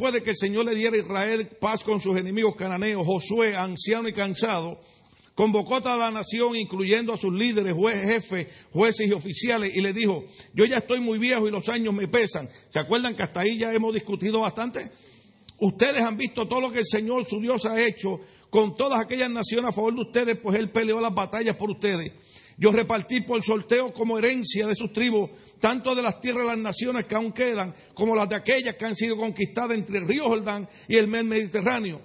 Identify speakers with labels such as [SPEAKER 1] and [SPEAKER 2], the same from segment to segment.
[SPEAKER 1] después de que el Señor le diera a Israel paz con sus enemigos cananeos, Josué, anciano y cansado, convocó a toda la nación, incluyendo a sus líderes, jueces, jefes, jueces y oficiales, y le dijo, yo ya estoy muy viejo y los años me pesan. ¿Se acuerdan que hasta ahí ya hemos discutido bastante? Ustedes han visto todo lo que el Señor, su Dios, ha hecho con todas aquellas naciones a favor de ustedes, pues Él peleó las batallas por ustedes. Yo repartí por sorteo como herencia de sus tribus, tanto de las tierras de las naciones que aún quedan, como las de aquellas que han sido conquistadas entre el río Jordán y el mar Mediterráneo.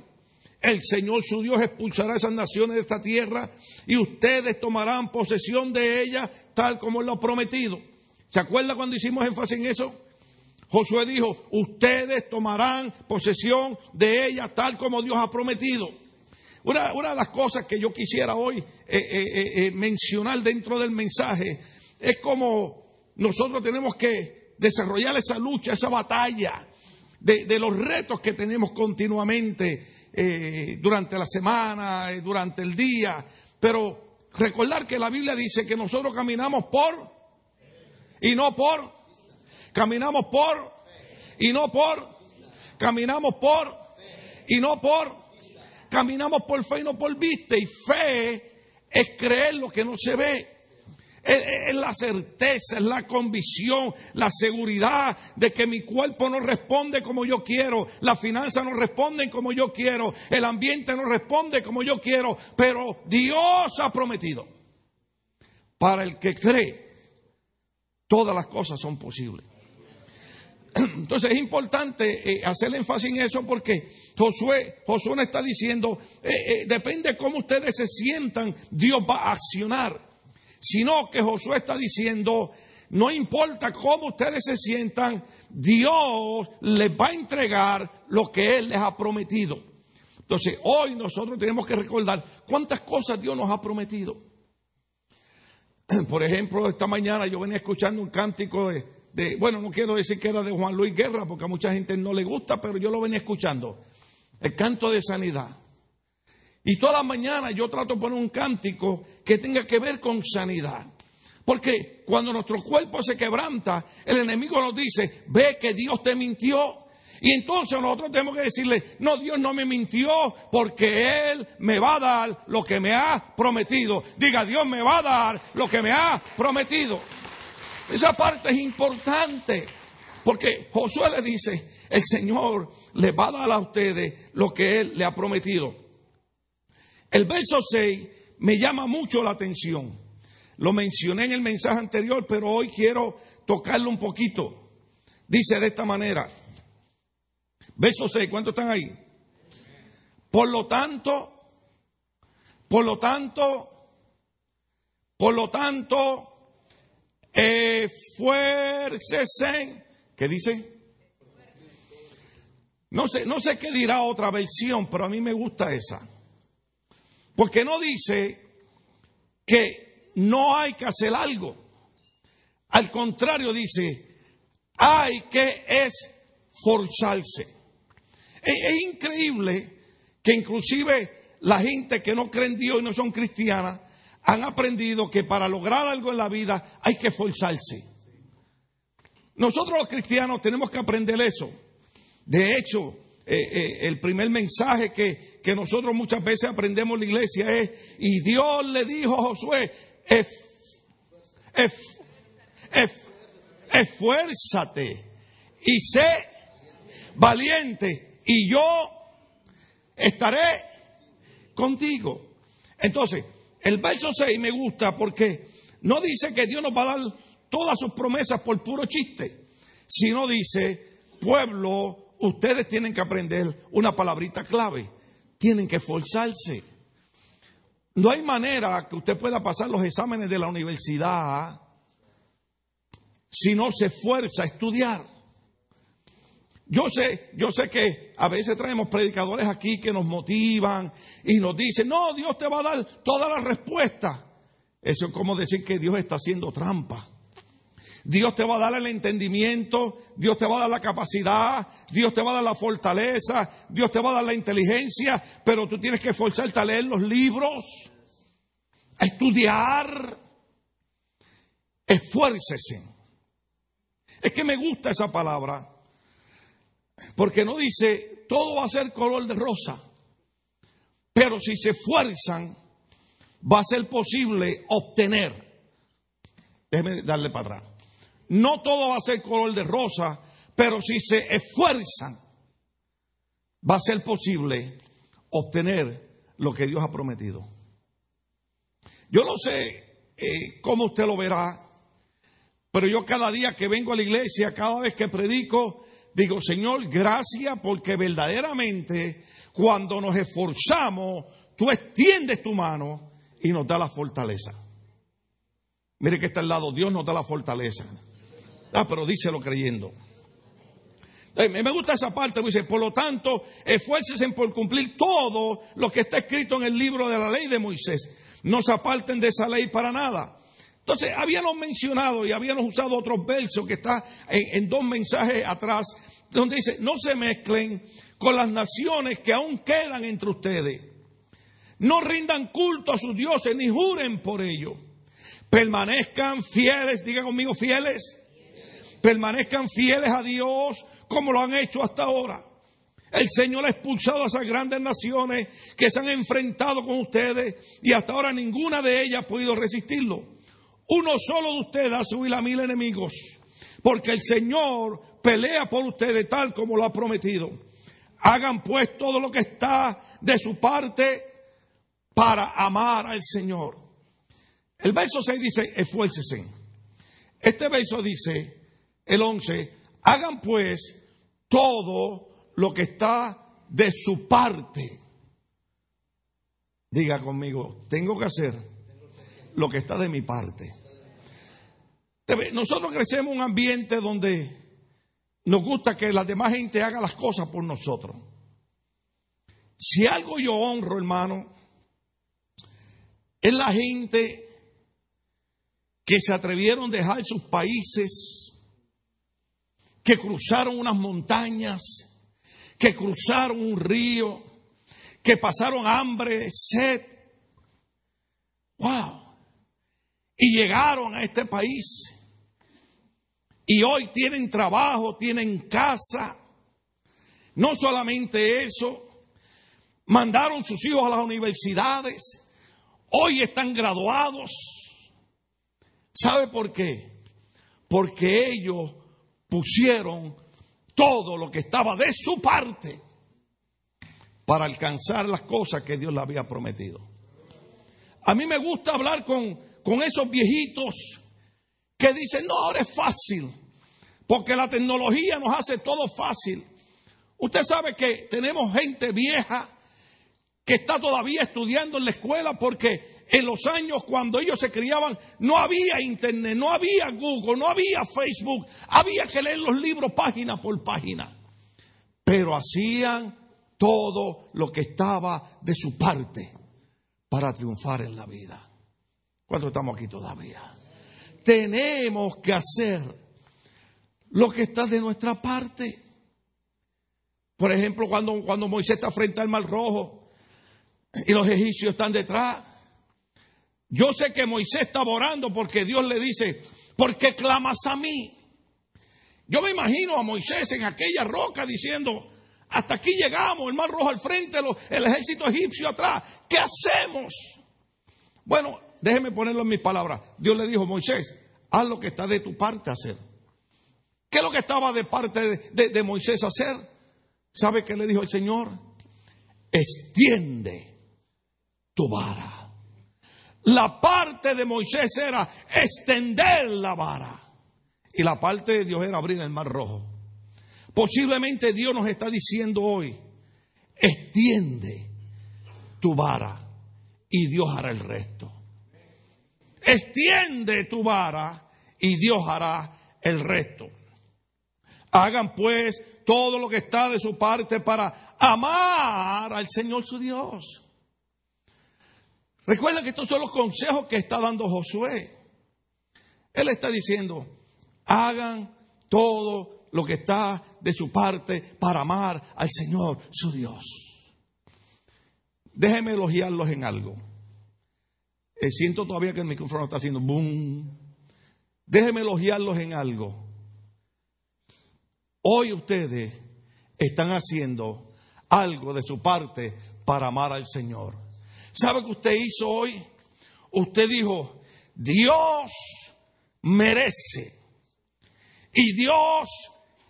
[SPEAKER 1] El Señor su Dios expulsará a esas naciones de esta tierra y ustedes tomarán posesión de ella tal como Él lo ha prometido. ¿Se acuerda cuando hicimos énfasis en eso? Josué dijo, ustedes tomarán posesión de ella tal como Dios ha prometido. Una, de las cosas que yo quisiera hoy eh, eh, eh, mencionar dentro del mensaje es como nosotros tenemos que desarrollar esa lucha, esa batalla de, de los retos que tenemos continuamente durante la semana, durante el día, pero recordar que la Biblia dice que nosotros caminamos por y no por, caminamos por y no por, caminamos por y no por. Caminamos por fe y no por vista. Y fe es creer lo que no se ve. Es, la certeza, es la convicción, la seguridad de que mi cuerpo no responde como yo quiero, la finanza no responde como yo quiero, el ambiente no responde como yo quiero, pero Dios ha prometido. Para el que cree, todas las cosas son posibles. Entonces es importante eh, hacer énfasis en eso porque Josué, Josué está diciendo, eh, eh, depende cómo ustedes se sientan, Dios va a accionar. Sino que Josué está diciendo, no importa cómo ustedes se sientan, Dios les va a entregar lo que Él les ha prometido. Entonces, hoy nosotros tenemos que recordar cuántas cosas Dios nos ha prometido. Por ejemplo, esta mañana yo venía escuchando un cántico de, bueno, no quiero decir que era de Juan Luis Guerra, porque a mucha gente no le gusta, pero yo lo venía escuchando. El canto de sanidad. Y todas las mañanas yo trato de poner un cántico que tenga que ver con sanidad. Porque cuando nuestro cuerpo se quebranta, el enemigo nos dice, ve que Dios te mintió. Y entonces nosotros tenemos que decirle, no, Dios no me mintió porque Él me va a dar lo que me ha prometido. Diga, Dios me va a dar lo que me ha prometido. Esa parte es importante. Porque Josué le dice, el Señor le va a dar a ustedes lo que Él le ha prometido. El verso 6 me llama mucho la atención. Lo mencioné en el mensaje anterior, pero hoy quiero tocarlo un poquito. Dice de esta manera. Verso 6, ¿cuántos están ahí? Por lo tanto, por lo tanto, por lo tanto, esfuércese. ¿Qué dice? No sé, no sé qué dirá otra versión, pero a mí me gusta esa. Porque no dice que no hay que hacer algo. Al contrario, dice, hay que esforzarse. Es, es increíble que inclusive la gente que no cree en Dios y no son cristianas han aprendido que para lograr algo en la vida hay que esforzarse. Nosotros los cristianos tenemos que aprender eso. De hecho, eh, eh, el primer mensaje que, nosotros muchas veces aprendemos en la iglesia es, y Dios le dijo a Josué, esfuérzate y sé valiente y yo estaré contigo. Entonces, el verso 6 me gusta porque no dice que Dios nos va a dar todas sus promesas por puro chiste, sino dice, pueblo, ustedes tienen que aprender una palabrita clave, tienen que esforzarse. No hay manera que usted pueda pasar los exámenes de la universidad si no se esfuerza a estudiar. Yo sé, yo sé que a veces traemos predicadores aquí que nos motivan y nos dicen, no, Dios te va a dar toda la respuesta. Eso es como decir que Dios está haciendo trampa. Dios te va a dar el entendimiento, Dios te va a dar la capacidad, Dios te va a dar la fortaleza, Dios te va a dar la inteligencia, pero tú tienes que esforzarte a leer los libros, a estudiar. Esfuércese. Es que me gusta esa palabra Porque no dice, todo va a ser color de rosa. Pero si se esfuerzan, va a ser posible obtener. Déjeme darle para atrás. No todo va a ser color de rosa, pero si se esfuerzan, va a ser posible obtener lo que Dios ha prometido. Yo no sé eh, cómo usted lo verá, pero yo cada día que vengo a la iglesia, cada vez que predico, digo, Señor, gracias porque verdaderamente cuando nos esforzamos, tú extiendes tu mano y nos da la fortaleza. Mire que está al lado, Dios nos da la fortaleza. Ah, pero díselo creyendo. Eh, me gusta esa parte, dice, por lo tanto, esfuércese por cumplir todo lo que está escrito en el libro de la ley de Moisés. No se aparten de esa ley para nada. Entonces, habíamos mencionado y habíamos usado otros versos que está en, dos mensajes atrás, donde dice, no se mezclen con las naciones que aún quedan entre ustedes. No rindan culto a sus dioses ni juren por ello. Permanezcan fieles, diga conmigo fieles. Permanezcan fieles a Dios como lo han hecho hasta ahora. El Señor ha expulsado a esas grandes naciones que se han enfrentado con ustedes y hasta ahora ninguna de ellas ha podido resistirlo. Uno solo de ustedes ha subido a mil enemigos, porque el Señor pelea por ustedes tal como lo ha prometido. Hagan pues todo lo que está de su parte para amar al Señor. El verso 6 dice, esfuércese. Este verso dice, el 11, hagan pues todo lo que está de su parte. Diga conmigo, tengo que hacer lo que está de mi parte. Nosotros crecemos en un ambiente donde nos gusta que la demás gente haga las cosas por nosotros. Si algo yo honro, hermano, es la gente que se atrevieron a dejar sus países, que cruzaron unas montañas, que cruzaron un río, que pasaron hambre, sed. ¡Wow! Y llegaron a este país y hoy tienen trabajo, tienen casa. No solamente eso, mandaron sus hijos a las universidades, hoy están graduados. ¿Sabe por qué? Porque ellos pusieron todo lo que estaba de su parte para alcanzar las cosas que Dios le había prometido. A mí me gusta hablar con, con esos viejitos que dicen, no, ahora es fácil, porque la tecnología nos hace todo fácil. Usted sabe que tenemos gente vieja que está todavía estudiando en la escuela porque en los años cuando ellos se criaban no había internet, no había Google, no había Facebook, había que leer los libros página por página. Pero hacían todo lo que estaba de su parte para triunfar en la vida. ¿Cuánto estamos aquí todavía? tenemos que hacer lo que está de nuestra parte. Por ejemplo, cuando, cuando Moisés está frente al Mar Rojo y los egipcios están detrás. Yo sé que Moisés estaba orando porque Dios le dice, ¿por qué clamas a mí? Yo me imagino a Moisés en aquella roca diciendo, hasta aquí llegamos, el mar rojo al frente, el ejército egipcio atrás, ¿qué hacemos? Bueno, Déjeme ponerlo en mis palabras. Dios le dijo, a Moisés, haz lo que está de tu parte hacer. ¿Qué es lo que estaba de parte de, de Moisés hacer? ¿Sabe qué le dijo el Señor? Extiende tu vara. La parte de Moisés era extender la vara. Y la parte de Dios era abrir el mar rojo. Posiblemente Dios nos está diciendo hoy, extiende tu vara y Dios hará el resto extiende tu vara y Dios hará el resto. Hagan pues todo lo que está de su parte para amar al Señor su Dios. Recuerda que estos son los consejos que está dando Josué. Él está diciendo, hagan todo lo que está de su parte para amar al Señor su Dios. Déjenme elogiarlos en algo. Eh, siento todavía que el micrófono está haciendo boom. Déjenme elogiarlos en algo. Hoy ustedes están haciendo algo de su parte para amar al Señor. ¿Sabe qué usted hizo hoy? Usted dijo, Dios merece y Dios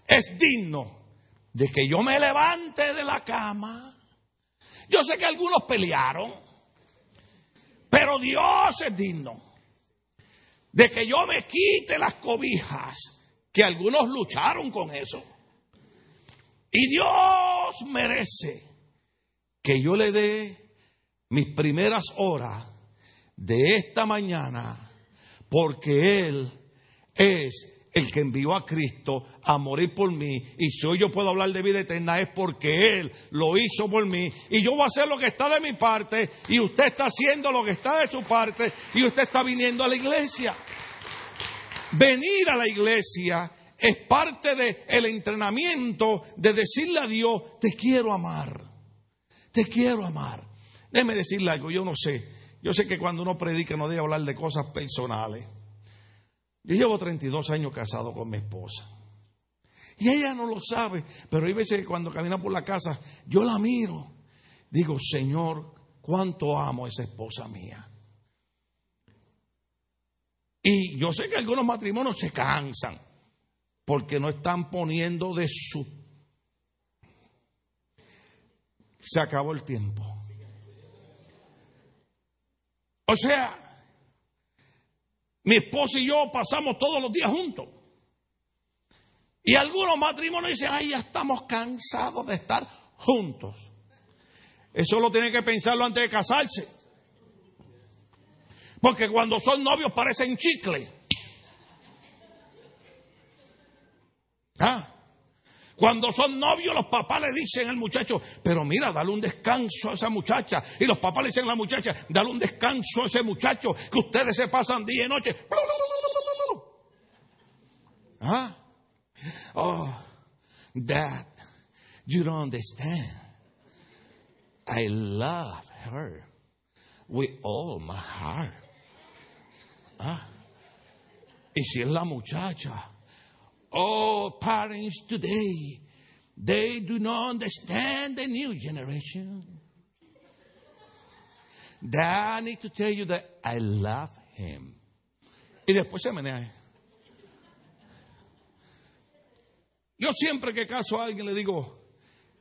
[SPEAKER 1] es digno de que yo me levante de la cama. Yo sé que algunos pelearon, pero Dios es digno de que yo me quite las cobijas, que algunos lucharon con eso. Y Dios merece que yo le dé mis primeras horas de esta mañana, porque Él es el que envió a Cristo a morir por mí. Y si hoy yo puedo hablar de vida eterna es porque Él lo hizo por mí. Y yo voy a hacer lo que está de mi parte y usted está haciendo lo que está de su parte y usted está viniendo a la iglesia. Venir a la iglesia es parte del entrenamiento de decirle a Dios, te quiero amar, te quiero amar. Déjeme decirle algo, yo no sé, yo sé que cuando uno predica no debe hablar de cosas personales. Yo llevo 32 años casado con mi esposa. Y ella no lo sabe, pero hay veces que cuando camina por la casa, yo la miro. Digo, Señor, cuánto amo a esa esposa mía. Y yo sé que algunos matrimonios se cansan porque no están poniendo de su... Se acabó el tiempo. O sea, mi esposa y yo pasamos todos los días juntos. Y algunos matrimonios dicen, ay, ya estamos cansados de estar juntos. Eso lo tiene que pensarlo antes de casarse. Porque cuando son novios parecen chicle. ¿Ah? Cuando son novios, los papás le dicen al muchacho, pero mira, dale un descanso a esa muchacha. Y los papás le dicen a la muchacha, dale un descanso a ese muchacho, que ustedes se pasan día y noche. ¿Ah? Oh, dad, you don't understand. I love her with all my heart. ¿Ah? Y si es la muchacha, Oh, parents today, they do not understand the new generation. Dad, I need to tell you that I love him. Y después se menea. Yo siempre que caso a alguien le digo,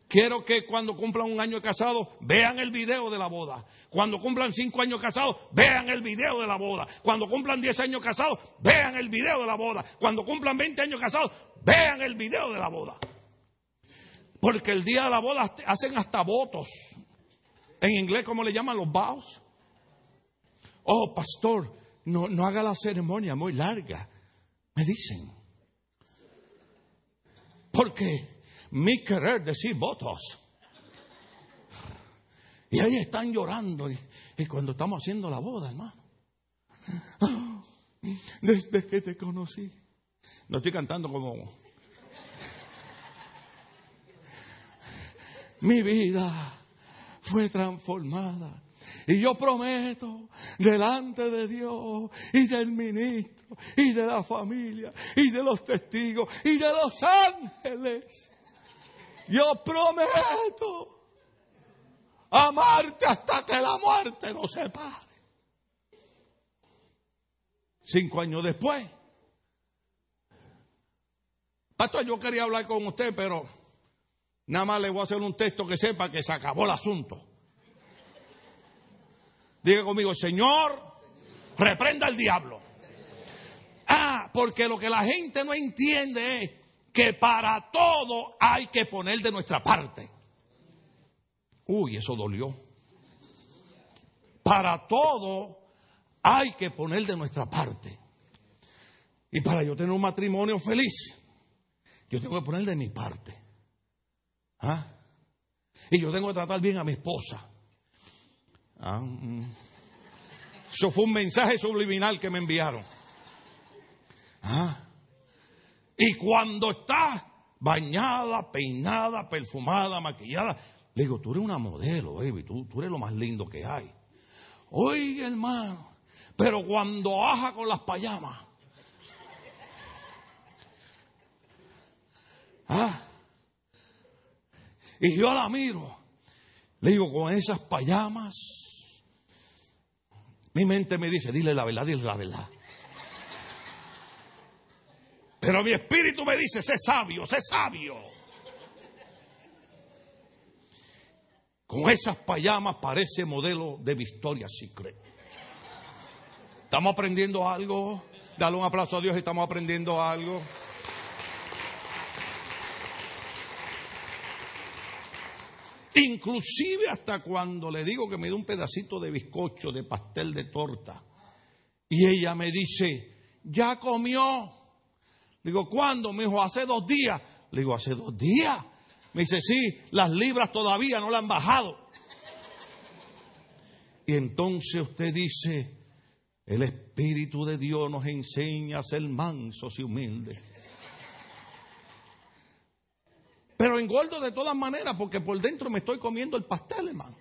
[SPEAKER 1] quiero que cuando cumplan un año de casado vean el video de la boda. Cuando cumplan cinco años casados, vean el video de la boda. Cuando cumplan diez años casados, vean el video de la boda. Cuando cumplan veinte años casados, vean el video de la boda. Porque el día de la boda hacen hasta votos. En inglés, ¿cómo le llaman los vows? Oh, pastor, no, no haga la ceremonia muy larga. Me dicen. Porque mi querer decir votos. Y ahí están llorando. Y, cuando estamos haciendo la boda, hermano. Desde que te conocí. No estoy cantando como... Mi vida fue transformada. Y yo prometo delante de Dios y del ministro y de la familia y de los testigos y de los ángeles. Yo prometo amarte hasta que la muerte nos separe. Cinco años después. Pastor, yo quería hablar con usted, pero nada más le voy a hacer un texto que sepa que se acabó el asunto. Diga conmigo, Señor, reprenda al diablo. Ah, porque lo que la gente no entiende es que para todo hay que poner de nuestra parte. Uy, eso dolió. Para todo hay que poner de nuestra parte. Y para yo tener un matrimonio feliz, yo tengo que poner de mi parte. ¿Ah? Y yo tengo que tratar bien a mi esposa. ¿Ah? Mm. Eso fue un mensaje subliminal que me enviaron. ¿Ah? Y cuando está bañada, peinada, perfumada, maquillada, le digo, tú eres una modelo, baby, tú, tú eres lo más lindo que hay. Oye, hermano, pero cuando baja con las payamas, ¿ah? Y yo la miro. Le digo, con esas payamas. Mi mente me dice, dile la verdad, dile la verdad. Pero mi espíritu me dice, sé sabio, sé sabio. Con esas payamas parece modelo de Victoria Secret. ¿Estamos aprendiendo algo? Dale un aplauso a Dios estamos aprendiendo algo. Inclusive hasta cuando le digo que me dé un pedacito de bizcocho, de pastel de torta. Y ella me dice, ya comió. Digo, ¿cuándo? Me dijo, hace dos días. Le digo, hace dos días. Me dice, sí, las libras todavía no la han bajado. Y entonces usted dice, el Espíritu de Dios nos enseña a ser mansos y humildes. Pero engordo de todas maneras porque por dentro me estoy comiendo el pastel, hermano.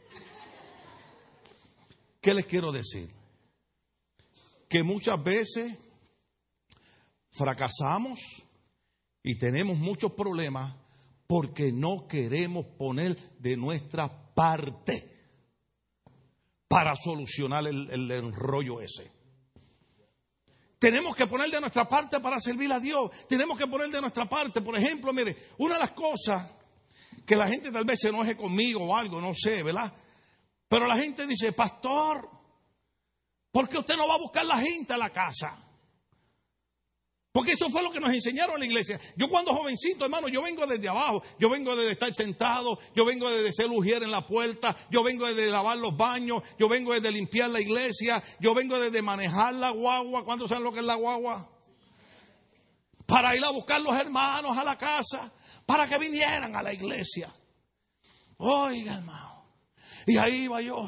[SPEAKER 1] ¿Qué les quiero decir? Que muchas veces fracasamos y tenemos muchos problemas porque no queremos poner de nuestra parte para solucionar el, el enrollo ese. Tenemos que poner de nuestra parte para servir a Dios. Tenemos que poner de nuestra parte. Por ejemplo, mire, una de las cosas que la gente tal vez se enoje conmigo o algo, no sé, ¿verdad? Pero la gente dice, pastor, ¿por qué usted no va a buscar la gente a la casa? Porque eso fue lo que nos enseñaron en la iglesia. Yo cuando jovencito, hermano, yo vengo desde abajo. Yo vengo desde estar sentado. Yo vengo desde ser ujier en la puerta. Yo vengo desde lavar los baños. Yo vengo desde limpiar la iglesia. Yo vengo desde manejar la guagua. ¿Cuántos saben lo que es la guagua? Para ir a buscar los hermanos a la casa. Para que vinieran a la iglesia. Oiga, hermano. Y ahí iba yo.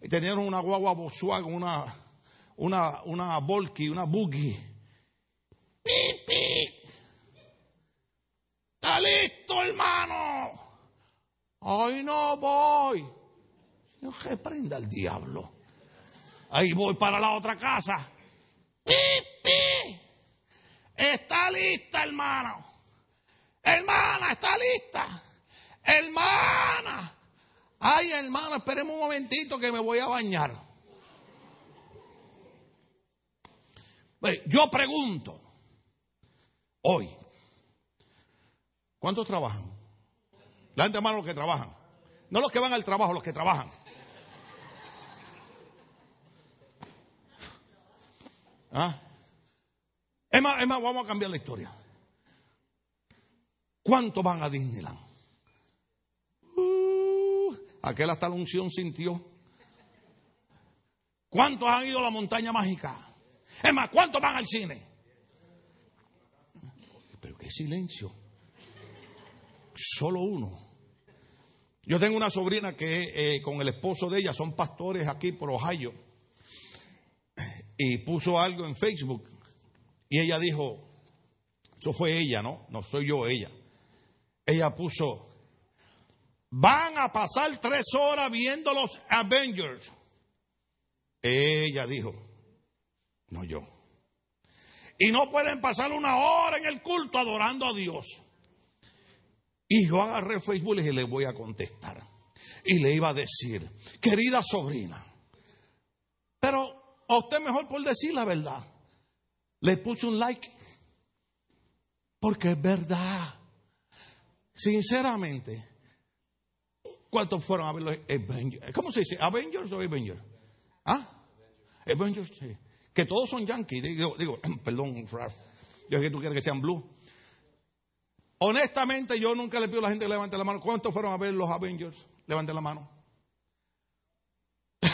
[SPEAKER 1] Y tenían una guagua Volkswagen, una, una, una Volky, una Buggy Pipi. Está listo, hermano. Hoy no voy. Yo reprenda al diablo. Ahí voy para la otra casa. Pipi. Está lista, hermano. Hermana, está lista. Hermana. Ay, hermano, esperemos un momentito que me voy a bañar. Yo pregunto, Hoy. ¿Cuántos trabajan? La gente más los que trabajan. No los que van al trabajo, los que trabajan. ¿Ah? Es más, vamos a cambiar la historia. ¿Cuántos van a Disneyland? Uh, aquel hasta la unción sintió. ¿Cuántos han ido a la montaña mágica? Es más, ¿cuántos van al cine? Qué silencio. Solo uno. Yo tengo una sobrina que eh, con el esposo de ella son pastores aquí por Ohio. Y puso algo en Facebook. Y ella dijo, eso fue ella, ¿no? No soy yo, ella. Ella puso, van a pasar tres horas viendo los Avengers. Ella dijo, no yo. Y no pueden pasar una hora en el culto adorando a Dios. Y yo agarré Facebook y le voy a contestar. Y le iba a decir, querida sobrina, pero a usted mejor por decir la verdad. Le puse un like. Porque es verdad. Sinceramente, ¿cuántos fueron a ver los Avengers? ¿Cómo se dice? ¿Avengers o Avengers? ¿Ah? Avengers, sí que todos son yankees. Digo, perdón, Ralph. Yo que tú quieres que sean blue. Honestamente, yo nunca le pido a la gente que levante la mano. ¿Cuántos fueron a ver los Avengers? Levanten la mano.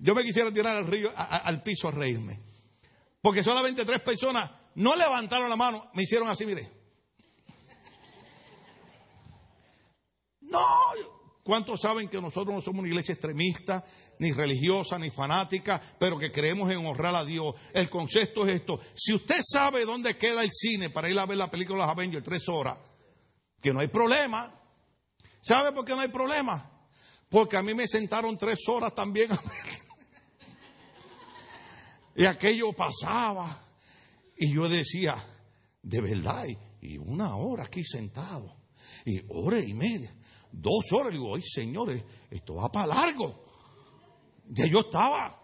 [SPEAKER 1] yo me quisiera tirar al, río, al piso a reírme. Porque solamente tres personas no levantaron la mano, me hicieron así, mire. No, ¿cuántos saben que nosotros no somos una iglesia extremista, ni religiosa, ni fanática, pero que creemos en honrar a Dios. El concepto es esto. Si usted sabe dónde queda el cine para ir a ver la película de los Avengers tres horas, que no hay problema. ¿Sabe por qué no hay problema? Porque a mí me sentaron tres horas también a. Y aquello pasaba. Y yo decía, de verdad, y una hora aquí sentado. Y hora y media, dos horas. Digo, ay señores, esto va para largo. Ya yo estaba.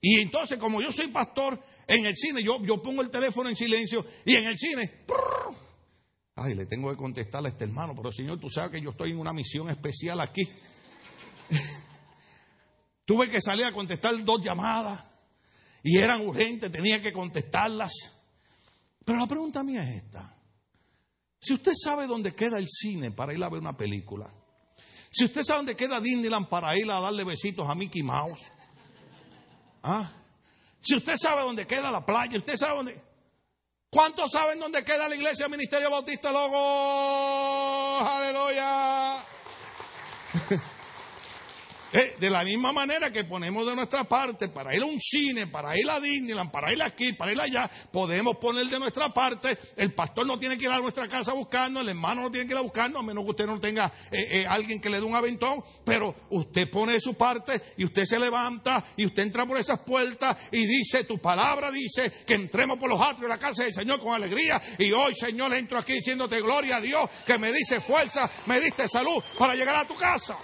[SPEAKER 1] Y entonces, como yo soy pastor, en el cine yo, yo pongo el teléfono en silencio y en el cine, ay, le tengo que contestarle a este hermano, pero señor, tú sabes que yo estoy en una misión especial aquí. Tuve que salir a contestar dos llamadas y eran urgentes, tenía que contestarlas. Pero la pregunta mía es esta. Si usted sabe dónde queda el cine para ir a ver una película, si usted sabe dónde queda Disneyland para ir a darle besitos a Mickey Mouse, ¿ah? si usted sabe dónde queda la playa, usted sabe dónde... ¿Cuántos saben dónde queda la iglesia Ministerio Bautista Logo? Aleluya. Eh, de la misma manera que ponemos de nuestra parte para ir a un cine, para ir a Disneyland, para ir aquí, para ir allá, podemos poner de nuestra parte. El pastor no tiene que ir a nuestra casa buscando, el hermano no tiene que ir a buscando, a menos que usted no tenga eh, eh, alguien que le dé un aventón. Pero usted pone de su parte y usted se levanta y usted entra por esas puertas y dice: Tu palabra dice que entremos por los atrios de la casa del Señor con alegría. Y hoy, Señor, entro aquí diciéndote gloria a Dios que me dice fuerza, me diste salud para llegar a tu casa.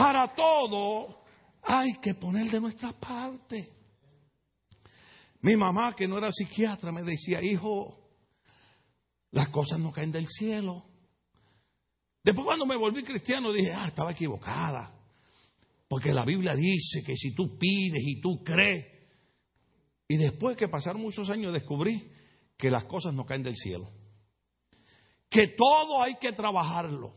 [SPEAKER 1] Para todo hay que poner de nuestra parte. Mi mamá, que no era psiquiatra, me decía, hijo, las cosas no caen del cielo. Después cuando me volví cristiano dije, ah, estaba equivocada. Porque la Biblia dice que si tú pides y tú crees, y después que pasaron muchos años descubrí que las cosas no caen del cielo. Que todo hay que trabajarlo.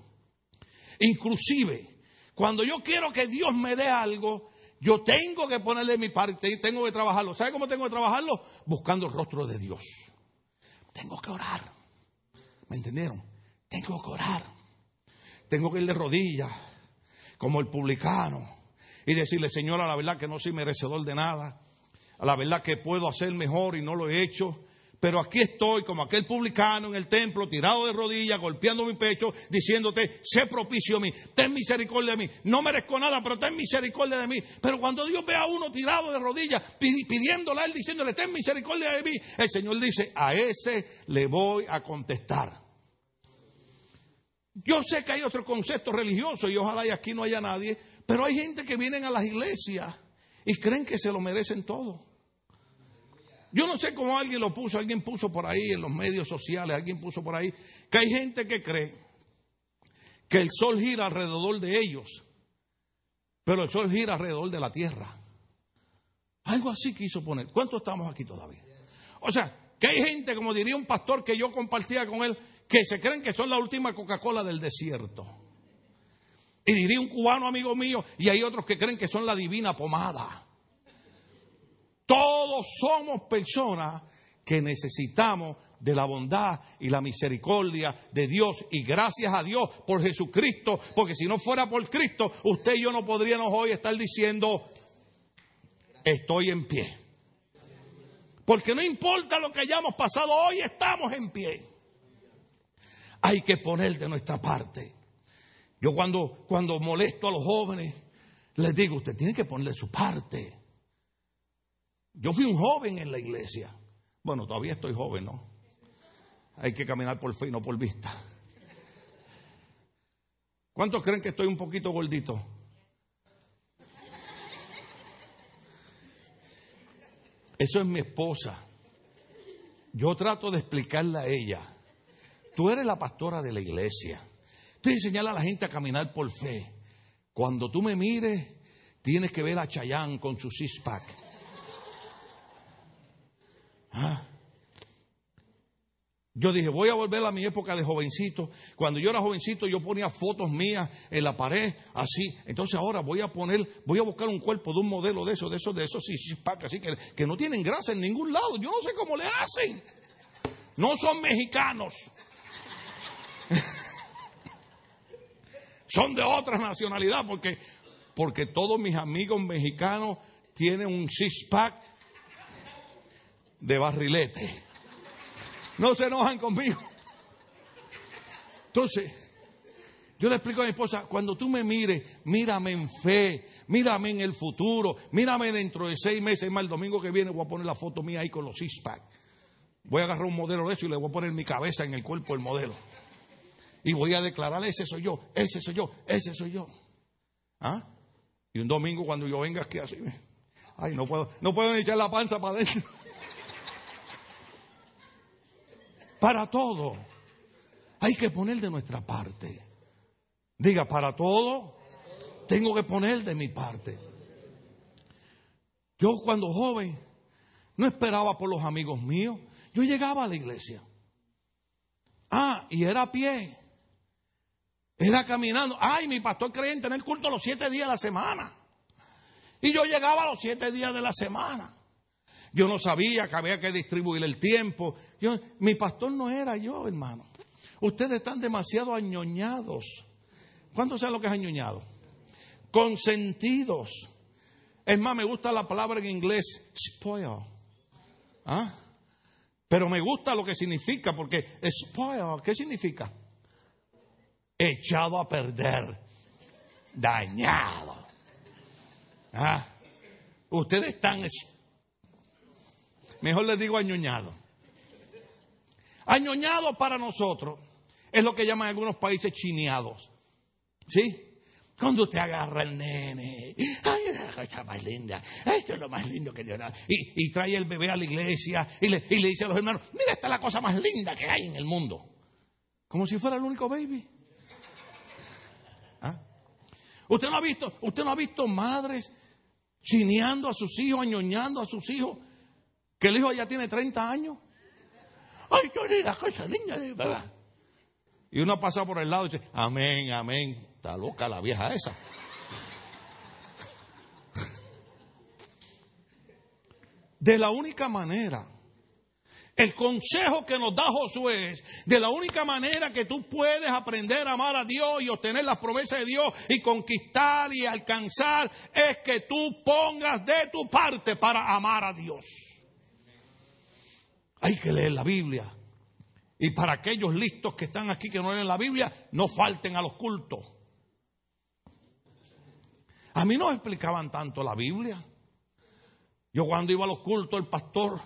[SPEAKER 1] Inclusive cuando yo quiero que Dios me dé algo, yo tengo que ponerle mi parte y tengo que trabajarlo. ¿Sabe cómo tengo que trabajarlo? Buscando el rostro de Dios. Tengo que orar. ¿Me entendieron? Tengo que orar. Tengo que ir de rodillas, como el publicano, y decirle, Señor, a la verdad que no soy merecedor de nada. A la verdad que puedo hacer mejor y no lo he hecho. Pero aquí estoy como aquel publicano en el templo, tirado de rodillas, golpeando mi pecho, diciéndote, sé propicio a mí, ten misericordia de mí. No merezco nada, pero ten misericordia de mí. Pero cuando Dios ve a uno tirado de rodillas, pidiéndole a él, diciéndole, ten misericordia de mí, el Señor dice, a ese le voy a contestar. Yo sé que hay otro concepto religioso y ojalá y aquí no haya nadie, pero hay gente que vienen a las iglesias y creen que se lo merecen todo. Yo no sé cómo alguien lo puso, alguien puso por ahí en los medios sociales, alguien puso por ahí, que hay gente que cree que el sol gira alrededor de ellos, pero el sol gira alrededor de la tierra. Algo así quiso poner. ¿Cuántos estamos aquí todavía? O sea, que hay gente, como diría un pastor que yo compartía con él, que se creen que son la última Coca-Cola del desierto. Y diría un cubano amigo mío, y hay otros que creen que son la divina pomada. Todos somos personas que necesitamos de la bondad y la misericordia de Dios. Y gracias a Dios por Jesucristo, porque si no fuera por Cristo, usted y yo no podríamos hoy estar diciendo, estoy en pie. Porque no importa lo que hayamos pasado, hoy estamos en pie. Hay que poner de nuestra parte. Yo cuando, cuando molesto a los jóvenes, les digo, usted tiene que poner de su parte. Yo fui un joven en la iglesia. Bueno, todavía estoy joven, ¿no? Hay que caminar por fe y no por vista. ¿Cuántos creen que estoy un poquito gordito? Eso es mi esposa. Yo trato de explicarle a ella. Tú eres la pastora de la iglesia. Tú enseñarle a la gente a caminar por fe. Cuando tú me mires, tienes que ver a Chayán con su six-pack. Ah. Yo dije, voy a volver a mi época de jovencito. Cuando yo era jovencito, yo ponía fotos mías en la pared, así. Entonces ahora voy a poner, voy a buscar un cuerpo de un modelo de esos, de esos, de esos, sí, así que, que no tienen grasa en ningún lado. Yo no sé cómo le hacen. No son mexicanos. son de otra nacionalidad, porque, porque todos mis amigos mexicanos tienen un six-pack de barrilete. No se enojan conmigo. Entonces, yo le explico a mi esposa, cuando tú me mires, mírame en fe, mírame en el futuro, mírame dentro de seis meses, más el domingo que viene voy a poner la foto mía ahí con los six Voy a agarrar un modelo de eso y le voy a poner mi cabeza en el cuerpo del modelo. Y voy a declarar, ese soy yo, ese soy yo, ese soy yo. ¿Ah? Y un domingo cuando yo venga aquí así, ay, no puedo, no puedo echar la panza para adentro. Para todo hay que poner de nuestra parte. Diga, para todo tengo que poner de mi parte. Yo cuando joven no esperaba por los amigos míos. Yo llegaba a la iglesia. Ah, y era a pie. Era caminando. Ay, mi pastor creía en tener culto los siete días de la semana. Y yo llegaba a los siete días de la semana. Yo no sabía que había que distribuir el tiempo. Yo, mi pastor no era yo, hermano. Ustedes están demasiado añoñados. ¿Cuánto saben lo que es añoñado? Consentidos. Es más, me gusta la palabra en inglés, spoil. ¿Ah? Pero me gusta lo que significa, porque spoil, ¿qué significa? Echado a perder, dañado. ¿Ah? Ustedes están, mejor les digo añoñado. Añoñado para nosotros es lo que llaman algunos países chineados. ¿Sí? Cuando usted agarra el nene, ay, la cosa más linda, esto es lo más lindo que Dios da. Y, y, trae el bebé a la iglesia y le, y le dice a los hermanos, mira, esta es la cosa más linda que hay en el mundo. Como si fuera el único baby. ¿Ah? Usted no ha visto, usted no ha visto madres chineando a sus hijos, añoñando a sus hijos, que el hijo ya tiene 30 años. Ay, qué la cosa de verdad. Y uno pasa por el lado y dice, amén, amén. Está loca la vieja esa. De la única manera, el consejo que nos da Josué es, de la única manera que tú puedes aprender a amar a Dios y obtener las promesas de Dios y conquistar y alcanzar, es que tú pongas de tu parte para amar a Dios. Hay que leer la Biblia. Y para aquellos listos que están aquí que no leen la Biblia, no falten a los cultos. A mí no explicaban tanto la Biblia. Yo cuando iba a los cultos, el pastor,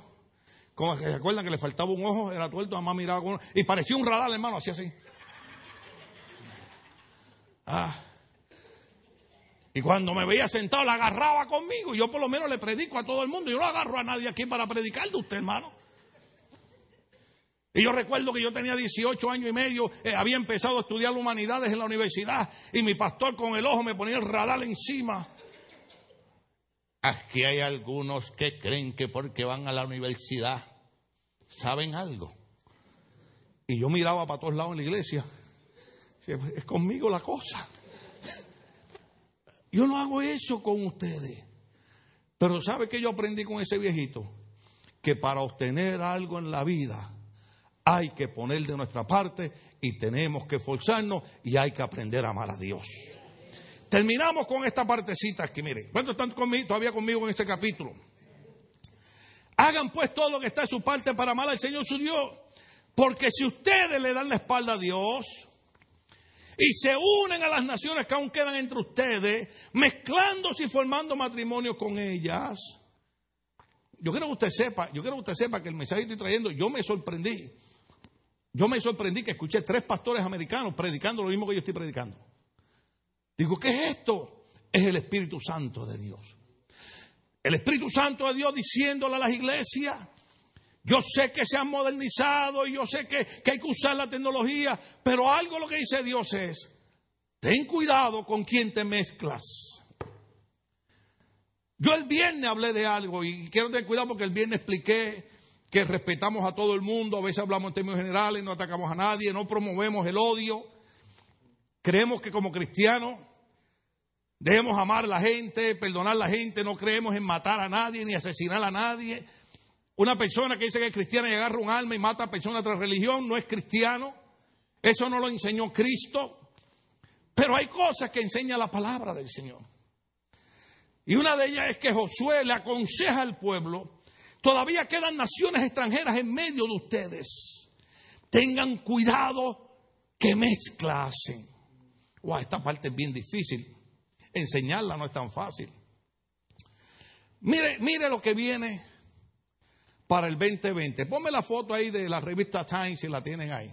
[SPEAKER 1] como se acuerdan que le faltaba un ojo, era tuerto, mamá miraba con y parecía un radar, hermano, así así. Ah. Y cuando me veía sentado, la agarraba conmigo. Yo por lo menos le predico a todo el mundo. Yo no agarro a nadie aquí para predicar de usted, hermano. Y yo recuerdo que yo tenía 18 años y medio, eh, había empezado a estudiar humanidades en la universidad y mi pastor con el ojo me ponía el radar encima. Aquí hay algunos que creen que porque van a la universidad saben algo. Y yo miraba para todos lados en la iglesia. Es conmigo la cosa. Yo no hago eso con ustedes. Pero ¿sabe qué yo aprendí con ese viejito? Que para obtener algo en la vida hay que poner de nuestra parte y tenemos que esforzarnos y hay que aprender a amar a Dios. Terminamos con esta partecita aquí, mire. ¿Cuántos están conmigo, todavía conmigo en este capítulo? Hagan pues todo lo que está en su parte para amar al Señor su Dios. Porque si ustedes le dan la espalda a Dios y se unen a las naciones que aún quedan entre ustedes, mezclándose y formando matrimonio con ellas, yo quiero que usted sepa, yo quiero que usted sepa que el mensaje que estoy trayendo, yo me sorprendí. Yo me sorprendí que escuché tres pastores americanos predicando lo mismo que yo estoy predicando. Digo, ¿qué es esto? Es el Espíritu Santo de Dios. El Espíritu Santo de Dios diciéndole a las iglesias, yo sé que se han modernizado y yo sé que, hay que usar la tecnología, pero algo lo que dice Dios es, ten cuidado con quien te mezclas. Yo el viernes hablé de algo y quiero tener cuidado porque el viernes expliqué que respetamos a todo el mundo, a veces hablamos en términos generales, no atacamos a nadie, no promovemos el odio. Creemos que como cristianos debemos amar a la gente, perdonar a la gente, no creemos en matar a nadie ni asesinar a nadie. Una persona que dice que es cristiana y agarra un alma y mata a personas de otra religión no es cristiano. Eso no lo enseñó Cristo. Pero hay cosas que enseña la palabra del Señor. Y una de ellas es que Josué le aconseja al pueblo Todavía quedan naciones extranjeras en medio de ustedes. Tengan cuidado que mezcla hacen. esta parte es bien difícil. Enseñarla no es tan fácil. Mire, mire lo que viene. para el 2020. Ponme la foto ahí de la revista Times si la tienen ahí.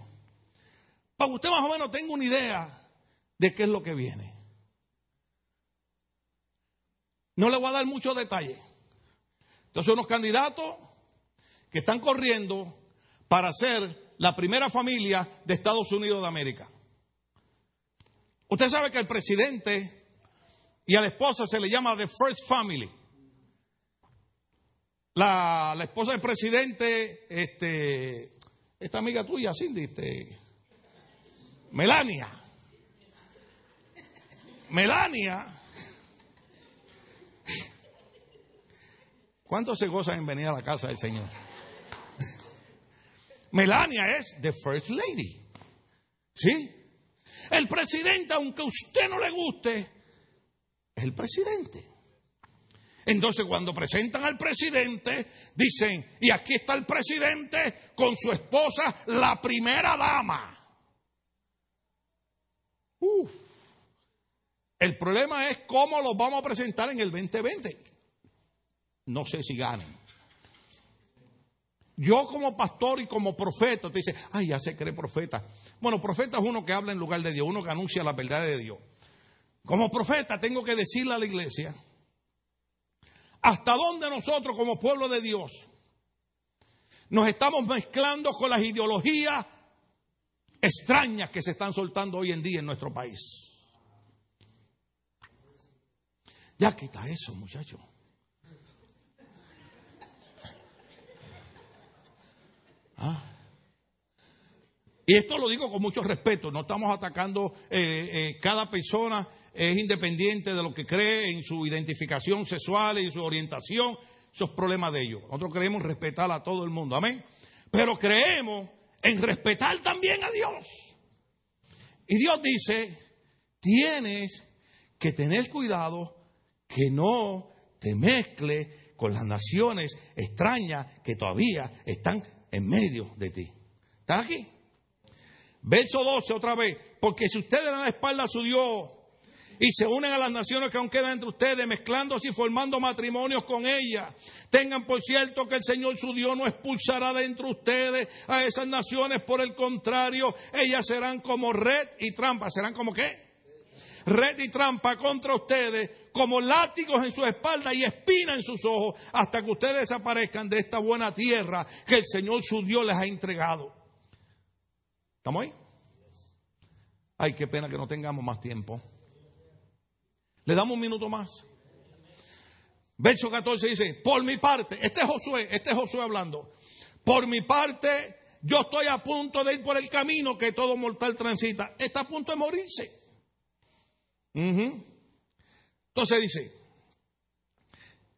[SPEAKER 1] Para que usted más o menos tenga una idea de qué es lo que viene. No le voy a dar muchos detalles. Entonces, unos candidatos que están corriendo para ser la primera familia de Estados Unidos de América. Usted sabe que el presidente y a la esposa se le llama The First Family. La, esposa del presidente, este, esta amiga tuya, Cindy, este, Melania. Melania. ¿Cuántos se gozan en venir a la casa del Señor? Melania es the first lady. ¿Sí? El presidente, aunque a usted no le guste, es el presidente. Entonces cuando presentan al presidente, dicen, y aquí está el presidente con su esposa, la primera dama. El problema es cómo los vamos a presentar en el 2020. No sé si ganen. Yo como pastor y como profeta, te dice, ay, ya se cree profeta. Bueno, profeta es uno que habla en lugar de Dios, uno que anuncia la verdad de Dios. Como profeta tengo que decirle a la iglesia hasta dónde nosotros como pueblo de Dios nos estamos mezclando con las ideologías extrañas que se están soltando hoy en día en nuestro país. Ya quita eso, muchachos. ¿Ah? Y esto lo digo con mucho respeto, no estamos atacando, eh, eh, cada persona es independiente de lo que cree en su identificación sexual y su orientación, esos problemas de ellos. Nosotros creemos respetar a todo el mundo, amén. Pero creemos en respetar también a Dios. Y Dios dice, tienes que tener cuidado que no te mezcle con las naciones extrañas que todavía están en medio de ti. ¿Están aquí? Verso 12 otra vez. Porque si ustedes dan la espalda a su Dios y se unen a las naciones que aún quedan entre ustedes, mezclándose y formando matrimonios con ellas, tengan por cierto que el Señor su Dios no expulsará de entre ustedes a esas naciones. Por el contrario, ellas serán como red y trampa. ¿Serán como qué? red y trampa contra ustedes, como látigos en su espalda y espina en sus ojos, hasta que ustedes desaparezcan de esta buena tierra que el Señor su Dios les ha entregado. ¿Estamos ahí? Ay, qué pena que no tengamos más tiempo. Le damos un minuto más. Verso 14 dice, por mi parte, este es Josué, este es Josué hablando, por mi parte yo estoy a punto de ir por el camino que todo mortal transita, está a punto de morirse. Entonces dice,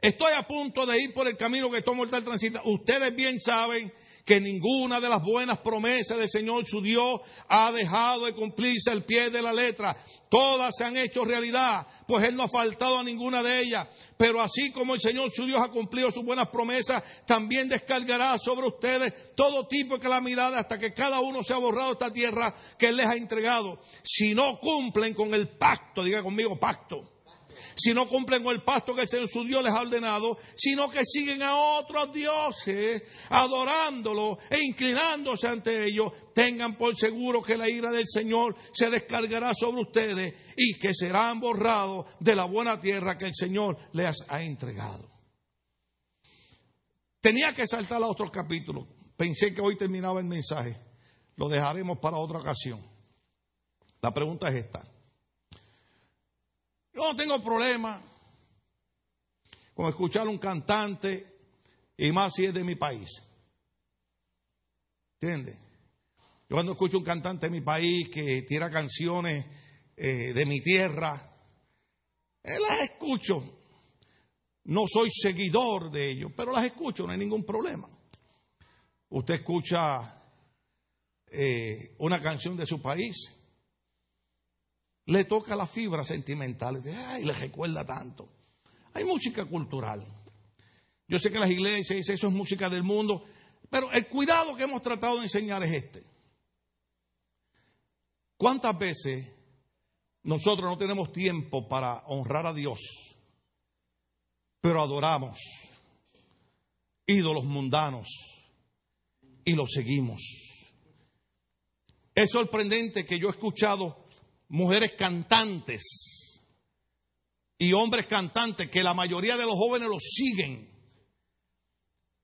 [SPEAKER 1] estoy a punto de ir por el camino que todo mortal transita. Ustedes bien saben que ninguna de las buenas promesas del Señor su Dios ha dejado de cumplirse al pie de la letra. Todas se han hecho realidad, pues Él no ha faltado a ninguna de ellas. Pero así como el Señor su Dios ha cumplido sus buenas promesas, también descargará sobre ustedes todo tipo de calamidad hasta que cada uno se ha borrado esta tierra que Él les ha entregado. Si no cumplen con el pacto, diga conmigo pacto si no cumplen con el pasto que el Señor su Dios les ha ordenado, sino que siguen a otros dioses, adorándolo e inclinándose ante ellos, tengan por seguro que la ira del Señor se descargará sobre ustedes y que serán borrados de la buena tierra que el Señor les ha entregado. Tenía que saltar a otro capítulo. Pensé que hoy terminaba el mensaje. Lo dejaremos para otra ocasión. La pregunta es esta. Yo no tengo problema con escuchar un cantante y más si es de mi país. ¿Entiendes? Yo cuando escucho un cantante de mi país que tira canciones eh, de mi tierra, eh, las escucho. No soy seguidor de ellos, pero las escucho, no hay ningún problema. Usted escucha eh, una canción de su país le toca la fibra sentimental y le recuerda tanto. Hay música cultural. Yo sé que las iglesias eso es música del mundo, pero el cuidado que hemos tratado de enseñar es este. ¿Cuántas veces nosotros no tenemos tiempo para honrar a Dios, pero adoramos ídolos mundanos y los seguimos. Es sorprendente que yo he escuchado mujeres cantantes y hombres cantantes que la mayoría de los jóvenes los siguen.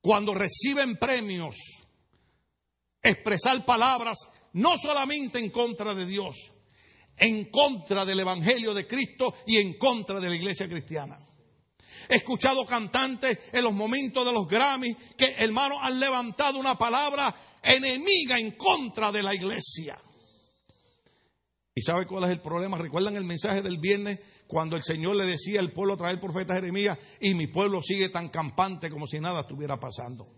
[SPEAKER 1] Cuando reciben premios, expresar palabras no solamente en contra de Dios, en contra del Evangelio de Cristo y en contra de la iglesia cristiana. He escuchado cantantes en los momentos de los Grammy que, hermanos, han levantado una palabra enemiga en contra de la iglesia. ¿Y sabe cuál es el problema? ¿Recuerdan el mensaje del viernes cuando el Señor le decía al pueblo a través profeta Jeremías y mi pueblo sigue tan campante como si nada estuviera pasando?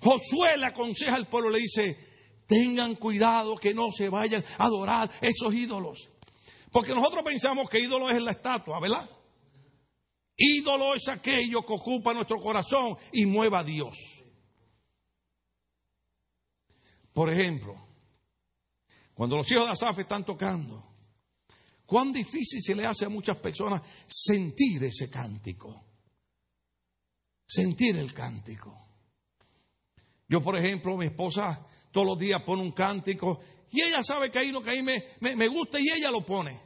[SPEAKER 1] Josué le aconseja al pueblo, le dice, tengan cuidado que no se vayan a adorar esos ídolos. Porque nosotros pensamos que ídolo es la estatua, ¿verdad? Ídolo es aquello que ocupa nuestro corazón y mueva a Dios. Por ejemplo, cuando los hijos de Asaf están tocando, cuán difícil se le hace a muchas personas sentir ese cántico. Sentir el cántico. Yo, por ejemplo, mi esposa todos los días pone un cántico y ella sabe que hay uno que a mí me, me, gusta y ella lo pone.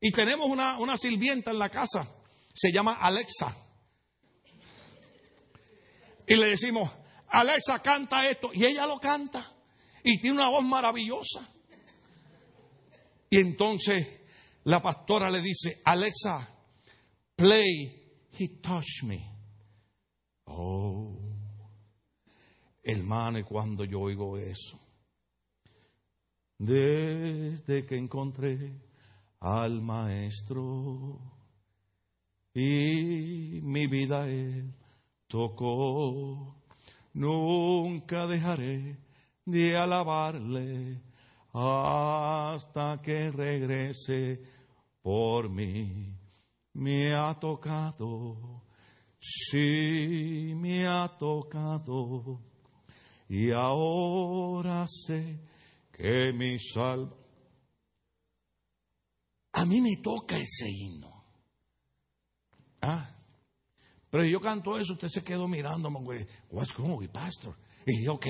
[SPEAKER 1] Y tenemos una, una sirvienta en la casa se llama Alexa. Y le decimos, Alexa canta esto. Y ella lo canta. Y tiene una voz maravillosa. Y entonces la pastora le dice, Alexa, play He Touched Me. Oh, hermano, cuando yo oigo eso, desde que encontré al maestro, y mi vida Él tocó. Nunca dejaré de alabarle hasta que regrese por mí. Me ha tocado, sí, me ha tocado. Y ahora sé que mi salva. A mí me toca ese himno. Ah, pero yo canto eso, usted se quedó mirándome, güey. What's wrong with pastor? Y dije, ok.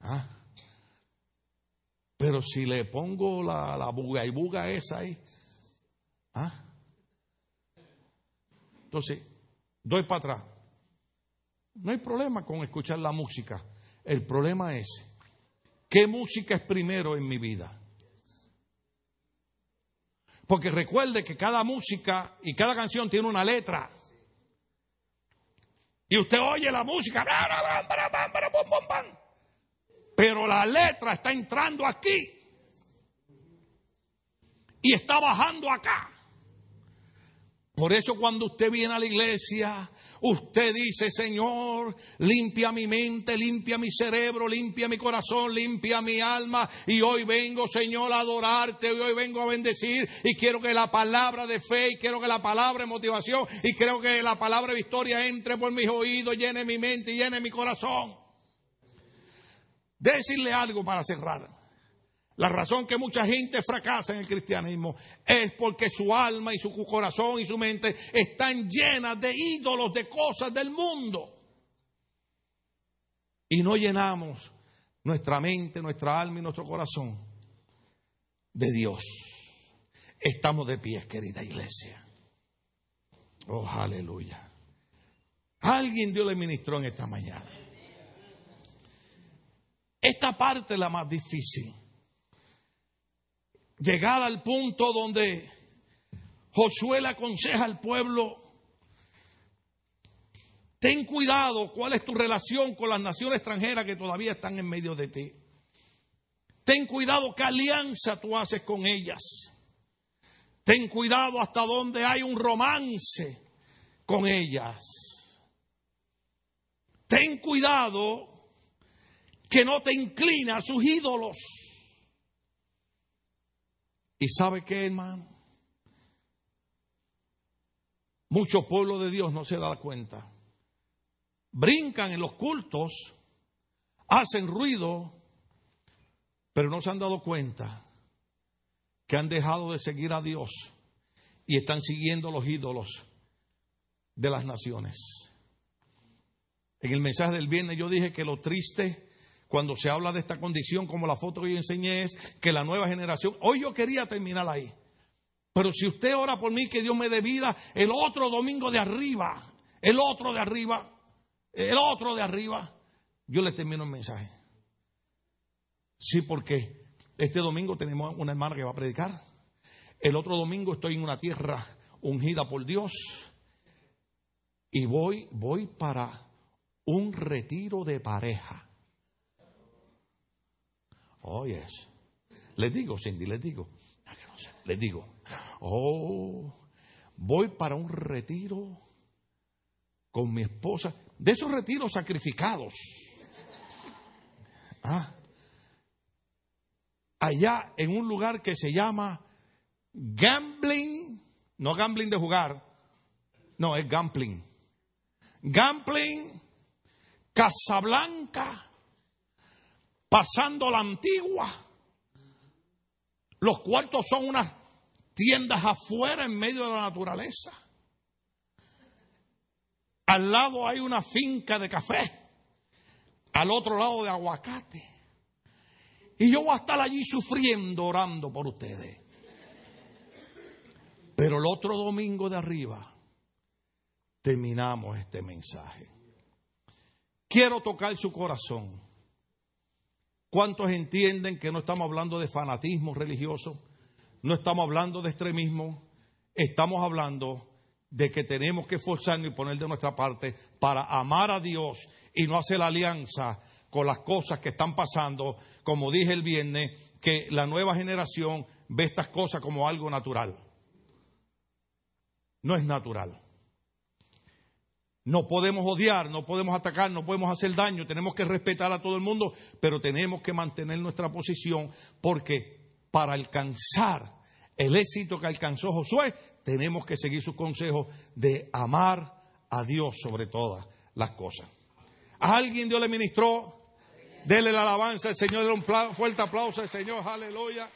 [SPEAKER 1] Ah. Pero si le pongo la, la buga y buga esa ahí. Ah. Entonces, doy para atrás. No hay problema con escuchar la música. El problema es, ¿qué música es primero en mi vida? Porque recuerde que cada música y cada canción tiene una letra. Y usted oye la música, pero la letra está entrando aquí y está bajando acá. Por eso cuando usted viene a la iglesia, Usted dice, Señor, limpia mi mente, limpia mi cerebro, limpia mi corazón, limpia mi alma. Y hoy vengo, Señor, a adorarte, hoy vengo a bendecir. Y quiero que la palabra de fe, y quiero que la palabra de motivación, y quiero que la palabra de victoria entre por mis oídos, llene mi mente y llene mi corazón. Decirle algo para cerrar. La razón que mucha gente fracasa en el cristianismo es porque su alma y su corazón y su mente están llenas de ídolos, de cosas del mundo. Y no llenamos nuestra mente, nuestra alma y nuestro corazón de Dios. Estamos de pie, querida iglesia. Oh, aleluya. Alguien Dios le ministró en esta mañana. Esta parte es la más difícil llegar al punto donde Josué le aconseja al pueblo, ten cuidado cuál es tu relación con las naciones extranjeras que todavía están en medio de ti. Ten cuidado qué alianza tú haces con ellas. Ten cuidado hasta donde hay un romance con ellas. Ten cuidado que no te inclina a sus ídolos. ¿Y sabe qué, hermano? Mucho pueblo de Dios no se da cuenta. Brincan en los cultos, hacen ruido, pero no se han dado cuenta que han dejado de seguir a Dios y están siguiendo los ídolos de las naciones. En el mensaje del viernes yo dije que lo triste cuando se habla de esta condición, como la foto que yo enseñé, es que la nueva generación, hoy yo quería terminar ahí. Pero si usted ora por mí, que Dios me dé vida, el otro domingo de arriba, el otro de arriba, el otro de arriba, yo le termino el mensaje. Sí, porque este domingo tenemos una hermana que va a predicar. El otro domingo estoy en una tierra ungida por Dios y voy, voy para un retiro de pareja. Oh, yes. Les digo, Cindy, les digo. Les digo, oh, voy para un retiro con mi esposa. De esos retiros sacrificados. Ah, allá en un lugar que se llama gambling, no gambling de jugar, no, es gambling. Gambling, Casablanca, pasando la antigua. Los cuartos son unas tiendas afuera en medio de la naturaleza. Al lado hay una finca de café, al otro lado de aguacate. Y yo voy a estar allí sufriendo, orando por ustedes. Pero el otro domingo de arriba terminamos este mensaje. Quiero tocar su corazón. ¿Cuántos entienden que no estamos hablando de fanatismo religioso? No estamos hablando de extremismo. Estamos hablando de que tenemos que esforzarnos y poner de nuestra parte para amar a Dios y no hacer alianza con las cosas que están pasando, como dije el viernes, que la nueva generación ve estas cosas como algo natural. No es natural. No podemos odiar, no podemos atacar, no podemos hacer daño, tenemos que respetar a todo el mundo, pero tenemos que mantener nuestra posición porque para alcanzar el éxito que alcanzó Josué, tenemos que seguir sus consejos de amar a Dios sobre todas las cosas. ¿A alguien Dios le ministró? Dele la alabanza al Señor, dele un fuerte aplauso al Señor, aleluya.